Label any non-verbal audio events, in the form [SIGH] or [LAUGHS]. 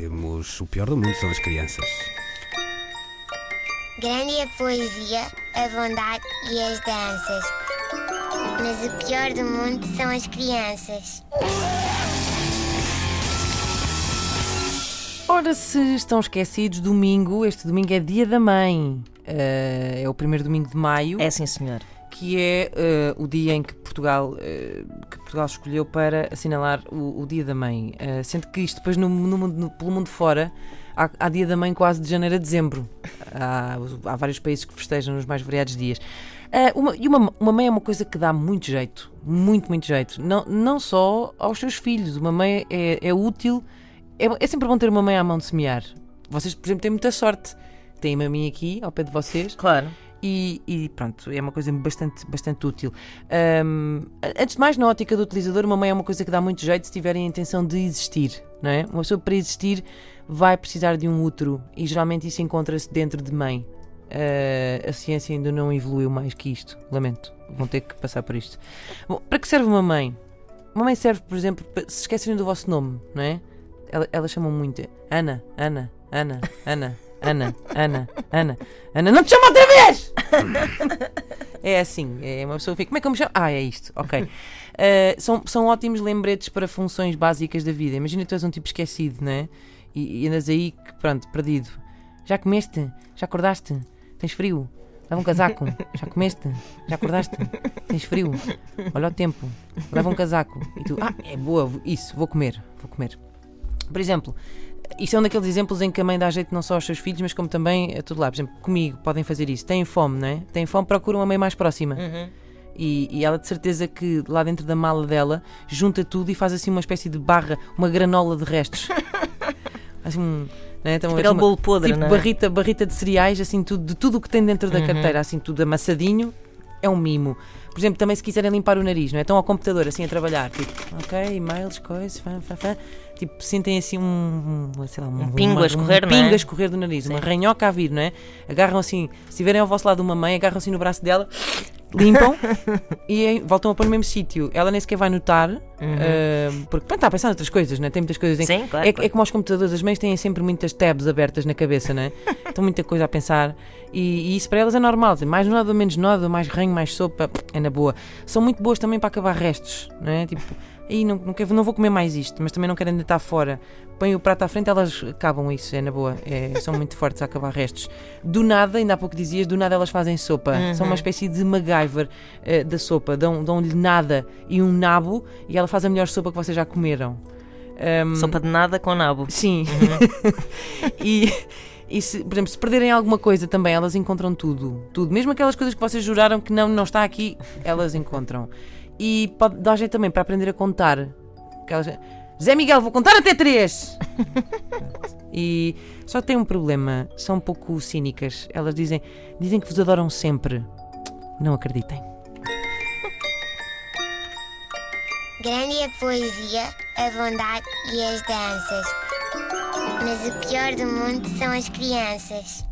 temos o pior do mundo, são as crianças. Grande é a poesia, a bondade e as danças. Mas o pior do mundo são as crianças. Ora, se estão esquecidos, domingo, este domingo é dia da mãe. Eh, é o primeiro domingo de maio. É sim, senhor. Que é eh, o dia em que Portugal, eh, que Portugal escolheu para assinalar o, o Dia da Mãe. Eh, sendo que isto depois no, no no- pelo mundo fora há, há Dia da Mãe quase de janeiro a dezembro. Há, há vários países que festejam nos mais variados dias. Eh, uma, e uma, uma mãe é uma coisa que dá muito jeito, muito, muito jeito. Não, não só aos seus filhos. Uma mãe é, é útil, é, é sempre bom ter uma mãe à mão de semear. Vocês, por exemplo, têm muita sorte. Têm-me a mim aqui, ao pé de vocês. Claro. E, e pronto, é uma coisa bastante, bastante útil. Ahm, antes de mais, na ótica do utilizador, uma mãe é uma coisa que dá muito jeito se tiverem a intenção de existir, não é? Uma pessoa para existir vai precisar de um útero e geralmente isso encontra-se dentro de mãe. Ah, a ciência ainda não evoluiu mais que isto, lamento. Vão ter que passar por isto. Bom, para que serve uma mãe? Uma mãe serve, por exemplo, para, se esquecerem do vosso nome, não é? Ela- Elas chamam muito Ana, Ana, Ana, Ana, Ana, Ana, Ana, Ana, não te chamo outra vez! [LAUGHS] É assim, é uma pessoa que fica, como é que eu me chamo? Ah, é isto, ok. Uh, são, são ótimos lembretes para funções básicas da vida. Imagina tu és um tipo esquecido, não é? E, e andas aí, que, pronto, perdido. Já comeste? Já acordaste? Tens frio? Leva um casaco. Já comeste? Já acordaste? Tens frio? Olha o tempo. Leva um casaco. E tu, ah, é boa, isso, vou comer, vou comer. Por exemplo, isto é um daqueles exemplos em que a mãe dá jeito não só aos seus filhos, mas como também a tudo lá. Por exemplo, comigo podem fazer isso. Têm fome, não é? Têm fome, procuram uma mãe mais próxima. E, e ela de certeza que lá dentro da mala dela junta tudo e faz assim uma espécie de barra, uma granola de restos. [LAUGHS] assim, um, né? Então, Aquele uma- bolo podre, tipo é? barrita, barrita de cereais, assim, tudo, de tudo o que tem dentro da carteira, assim, tudo amassadinho, é um mimo. Por exemplo, também se quiserem limpar o nariz, não é? Estão ao computador, assim, a trabalhar, tipo, ok, e-mails, coisas, fã, fã, fã. Tipo, sentem assim um, sei lá, um, Um pingo uma- a escorrer, um é? pingo a escorrer do nariz, uma ranhoca a vir, não é? Agarram assim, se estiverem ao vosso lado uma mãe, agarram assim no braço dela, limpam [LAUGHS] e voltam a pôr no mesmo sítio. Ela nem sequer vai notar, ah, porque pronto, está a pensar noutras coisas, não é? Tem muitas coisas em Sim, claro. é, claro. é como aos computadores, as mães têm sempre muitas tabs abertas na cabeça, não é? Estão muita coisa a pensar e, e isso para elas é normal. Mais nada, menos nada, mais ranho, mais sopa, é na boa. São muito boas também para acabar restos, não é? Tipo, aí não, não, quero, não vou comer mais isto, mas também não querem deitar fora. Põem o prato à frente, elas acabam isso, é na boa. É, são muito fortes a acabar restos. Do nada, ainda há pouco dizias, do nada elas fazem sopa. São uma espécie de MacGyver eh, da sopa. Dão- Dão-lhe nada e um nabo e ela faz a melhor sopa que vocês já comeram. Ahm, Sopa de nada com nabo. Sim. [LAUGHS] e, e se, por exemplo, se perderem alguma coisa também, elas encontram tudo. Tudo. Mesmo aquelas coisas que vocês juraram que não, não está aqui, elas encontram. E pode dar jeito também para aprender a contar. Aquelas- Zé Miguel, vou contar até três! [LAUGHS] e só tem um problema, são um pouco cínicas. Elas dizem, dizem que vos adoram sempre. Não acreditem. Grande é a poesia, a bondade e as danças. Mas o pior do mundo são as crianças.